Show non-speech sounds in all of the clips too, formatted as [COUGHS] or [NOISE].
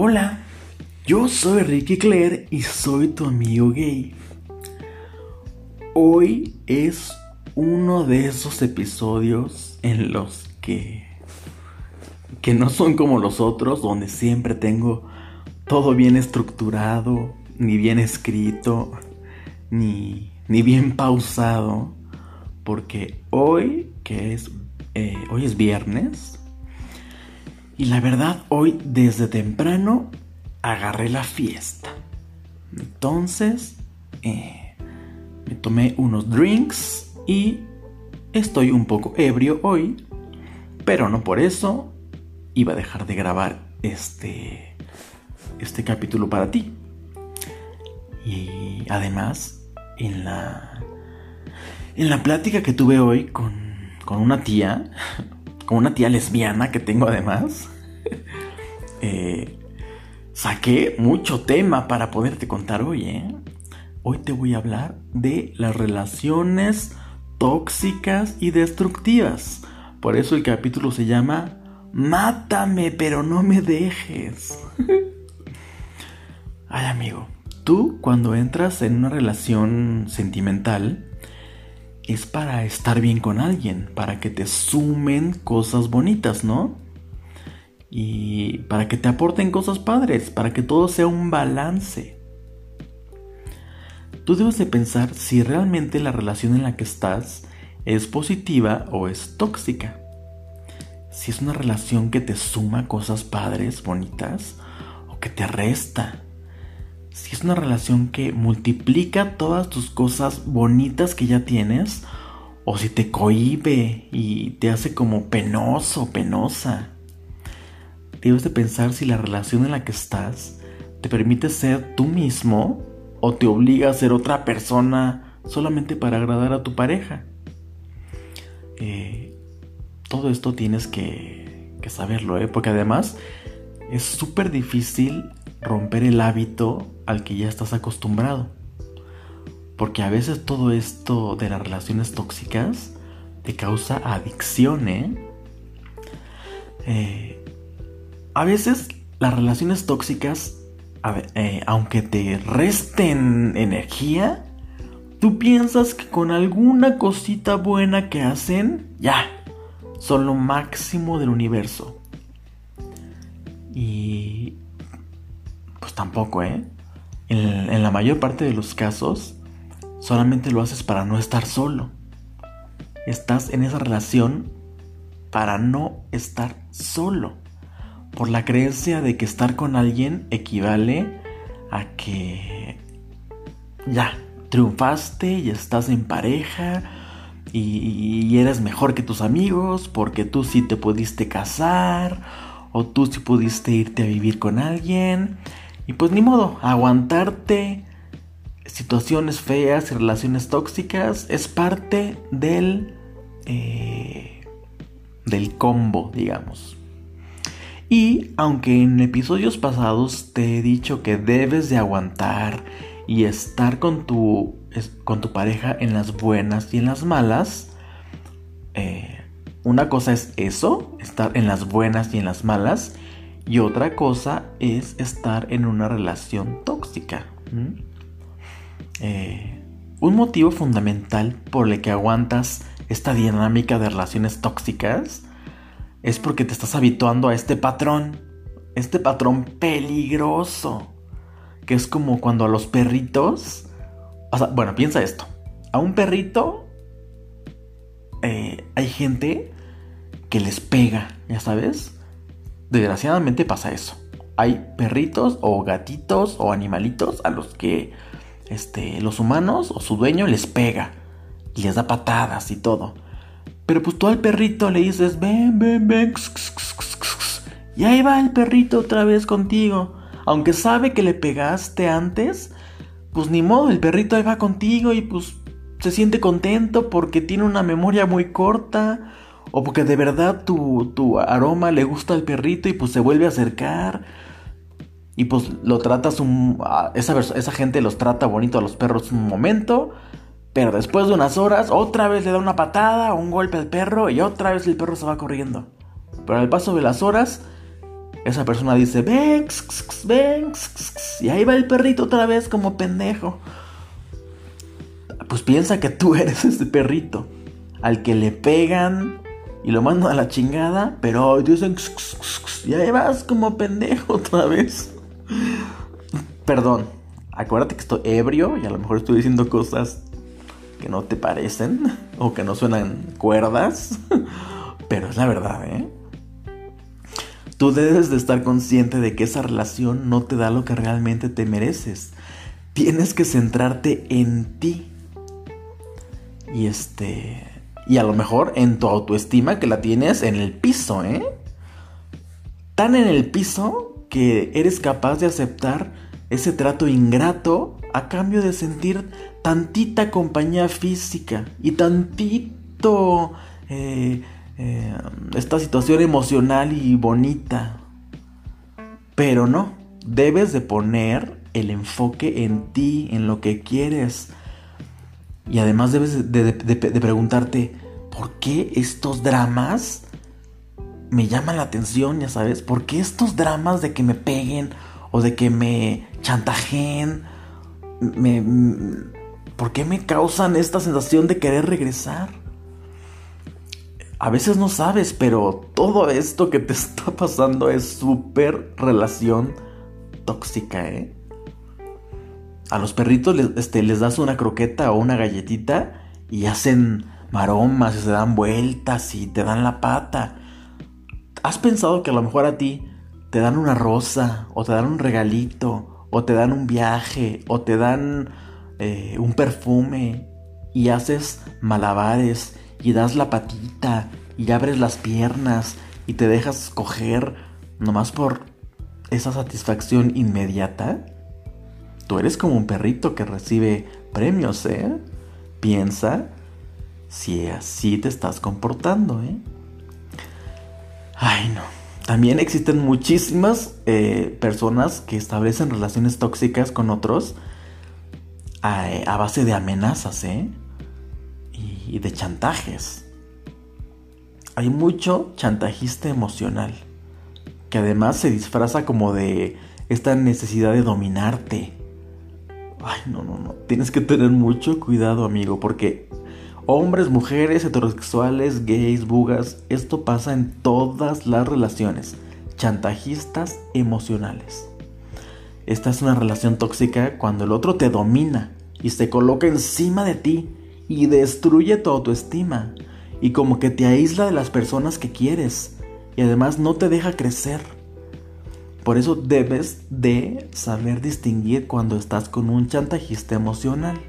Hola, yo soy Ricky Claire y soy tu amigo gay. Hoy es uno de esos episodios en los que que no son como los otros donde siempre tengo todo bien estructurado, ni bien escrito, ni, ni bien pausado, porque hoy que es eh, hoy es viernes y la verdad, hoy desde temprano agarré la fiesta. Entonces, eh, me tomé unos drinks y estoy un poco ebrio hoy. Pero no por eso iba a dejar de grabar este, este capítulo para ti. Y además, en la, en la plática que tuve hoy con, con una tía, con una tía lesbiana que tengo además, [LAUGHS] eh, saqué mucho tema para poderte contar hoy. ¿eh? Hoy te voy a hablar de las relaciones tóxicas y destructivas. Por eso el capítulo se llama Mátame, pero no me dejes. [LAUGHS] Ay amigo, tú cuando entras en una relación sentimental, es para estar bien con alguien, para que te sumen cosas bonitas, ¿no? Y para que te aporten cosas padres, para que todo sea un balance. Tú debes de pensar si realmente la relación en la que estás es positiva o es tóxica. Si es una relación que te suma cosas padres, bonitas, o que te resta si es una relación que multiplica todas tus cosas bonitas que ya tienes, o si te cohíbe y te hace como penoso, penosa. Debes de pensar si la relación en la que estás te permite ser tú mismo o te obliga a ser otra persona solamente para agradar a tu pareja. Eh, todo esto tienes que, que saberlo, ¿eh? porque además es súper difícil romper el hábito al que ya estás acostumbrado. Porque a veces todo esto de las relaciones tóxicas te causa adicción, ¿eh? eh a veces las relaciones tóxicas, eh, aunque te resten energía, tú piensas que con alguna cosita buena que hacen, ya, son lo máximo del universo. Y pues tampoco, ¿eh? En, la mayor parte de los casos, solamente lo haces para no estar solo. Estás en esa relación para no estar solo. Por la creencia de que estar con alguien equivale a que ya triunfaste y estás en pareja y, y, eres mejor que tus amigos porque tú sí te pudiste casar o tú sí pudiste irte a vivir con alguien y pues ni modo, aguantarte situaciones feas y relaciones tóxicas es parte del, eh, del combo, digamos. Y aunque en episodios pasados te he dicho que debes de aguantar y estar con tu, con tu pareja en las buenas y en las malas, eh, una cosa es eso, estar en las buenas y en las malas, y otra cosa es estar en una relación tóxica. Eh, un motivo fundamental por el que aguantas esta dinámica de relaciones tóxicas es porque te estás habituando a este patrón. Este patrón peligroso. Que es como cuando a los perritos... bueno, piensa esto. A un perrito eh, hay gente que les pega, ya sabes desgraciadamente pasa eso. Hay perritos o gatitos o animalitos a los que este, los humanos o su dueño les pega y les da patadas y todo. Pero pues tú al perrito le dices, ven, ven, ven, y ahí va el perrito otra vez contigo. Aunque sabe que le pegaste antes, pues ni modo, el perrito ahí va contigo y pues se siente contento porque tiene una memoria muy corta o porque de verdad tu, aroma le gusta al perrito y pues se vuelve a acercar. Y pues lo tratas un... Esa, esa gente los trata bonito a los perros un momento. Pero después de unas horas, otra vez le da una patada o un golpe al perro y otra vez el perro se va corriendo. Pero al paso de las horas, esa persona dice, ven, ven, y ahí va el perrito otra vez como pendejo. Pues piensa que tú [LAUGHS] eres ese perrito al que le pegan y lo mandan a la chingada, pero dicen, y ahí vas como pendejo otra vez. Perdón, acuérdate que estoy ebrio y a lo mejor estoy diciendo cosas que no te parecen o que no suenan cuerdas, pero es la verdad, ¿eh? Tú debes de estar consciente de que esa relación no te da lo que realmente te mereces. Tienes que centrarte en ti. Y este... Y a lo mejor en tu autoestima que la tienes en el piso, ¿eh? Tan en el piso que eres capaz de aceptar ese trato ingrato a cambio de sentir tantita compañía física y tantito eh, eh, esta situación emocional y bonita. Pero no, debes de poner el enfoque en ti, en lo que quieres. Y además debes de, preguntarte, ¿por qué estos dramas me llaman la atención, ya sabes? ¿Por qué estos dramas de que me peguen o de que me chantajeen? Me, ¿Por qué me causan esta sensación de querer regresar? A veces no sabes, pero todo esto que te [LAUGHS] está pasando es súper relación tóxica, ¿eh? A los perritos les, este, les das una croqueta o una galletita y hacen maromas y se dan vueltas y te dan la pata. ¿Has pensado que a lo mejor a ti te dan una rosa o te dan un regalito o te dan un viaje o te dan eh, un perfume y haces malabares y das la patita y abres las piernas y te dejas coger nomás por esa satisfacción inmediata? Tú eres como un perrito que recibe premios, ¿eh? Piensa si así te estás comportando, ¿eh? Ay, no. También existen muchísimas eh, personas que establecen relaciones tóxicas con otros a, base de amenazas, ¿eh? Y, de chantajes. Hay mucho chantajista emocional, que además se disfraza como de esta necesidad de dominarte. Ay, no, no, no. Tienes que tener mucho cuidado, amigo, porque hombres, mujeres, heterosexuales, gays, bugas, esto pasa en todas las relaciones. Chantajistas emocionales. Esta es una relación tóxica cuando el otro te domina y se coloca encima de ti y destruye tu autoestima y como que te aísla de las personas que quieres y además no te deja crecer. Por eso debes de saber distinguir cuando estás con un chantajista emocional.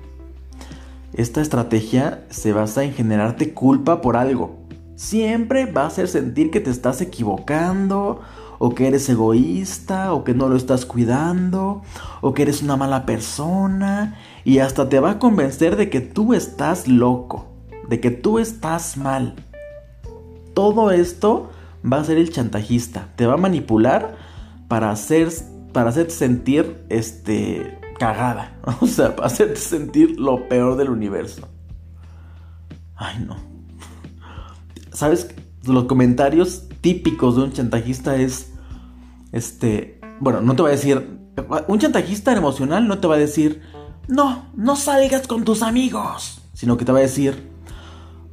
Esta estrategia se basa en generarte culpa por algo. Siempre va a hacer sentir que te estás equivocando o que eres egoísta, o que no lo estás cuidando, o que eres una mala persona, y hasta te va a convencer de que tú estás loco, de que tú estás mal. Todo esto va a ser el chantajista, te va a manipular para hacer para hacerte sentir este cagada, [LAUGHS] o sea, para hacerte sentir lo peor del universo. Ay, no. ¿Sabes? Los comentarios típicos de un chantajista es, este, bueno, no te va a decir, un chantajista emocional no te va a decir, no, no salgas con tus amigos, sino que te va a decir,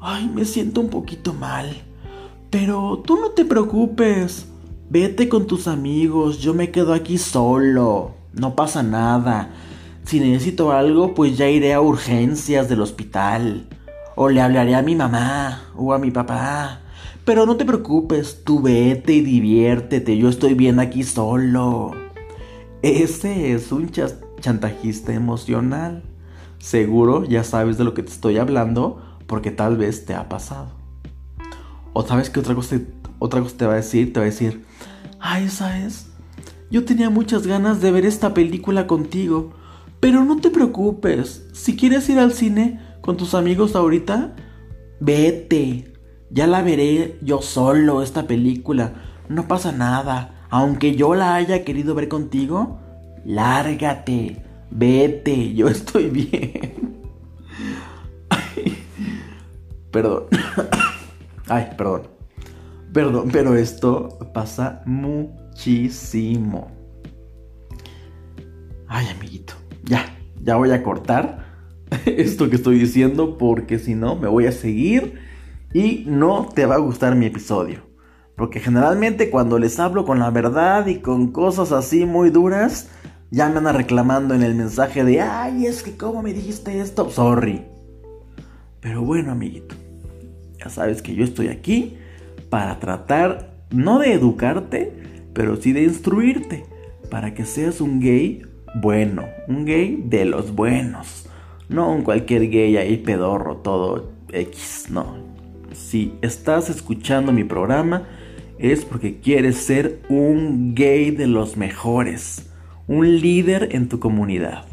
ay, me siento un poquito mal, pero tú no te preocupes, vete con tus amigos, yo me quedo aquí solo, no pasa nada. Si necesito algo, pues ya iré a urgencias del hospital. O le hablaré a mi mamá o a mi papá. Pero no te preocupes, tú vete y diviértete, yo estoy bien aquí solo. Ese es un chantajista emocional. Seguro ya sabes de lo que te estoy hablando porque tal vez te ha pasado. O sabes que otra cosa, otra cosa te va a decir, te va a decir, ay, ¿sabes? Yo tenía muchas ganas de ver esta película contigo, pero no te preocupes, si quieres ir al cine con tus amigos ahorita, vete, ya la veré yo solo esta película. No pasa nada. Aunque yo la haya querido ver contigo, lárgate. Vete, yo [LAUGHS] estoy bien. perdón. Ay, perdón. [COUGHS] Perdón, pero esto pasa muchísimo. Ay, amiguito, ya, ya voy a cortar [LAUGHS] esto que estoy diciendo porque si no me voy a seguir y no te va a gustar mi episodio. Porque generalmente cuando les hablo con la verdad y con cosas así muy duras, ya me andan reclamando en el mensaje de, ay, es que cómo me dijiste esto, sorry. Pero bueno, amiguito, ya sabes que yo estoy aquí para tratar, no de educarte, pero sí de instruirte, para que seas un gay bueno, un gay de los buenos, no un cualquier gay ahí pedorro, todo X, no. Si estás escuchando mi programa, es porque quieres ser un gay de los mejores, un líder en tu comunidad,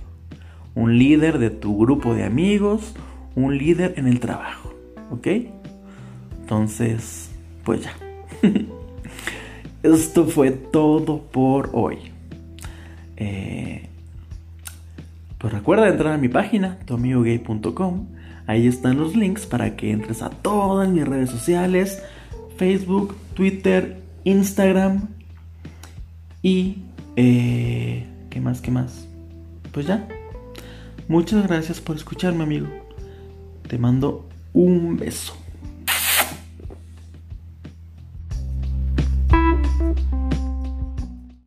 un líder de tu grupo de amigos, un líder en el trabajo, ¿ok? Entonces, pues ya. [LAUGHS] Esto fue todo por hoy. Eh, pues recuerda entrar a mi página, tuamigogay.com. Ahí están los links para que entres a todas mis redes sociales, Facebook, Twitter, Instagram y... Eh, ¿Qué más? ¿Qué más? Pues ya. Muchas gracias por escucharme, amigo. Te mando un beso.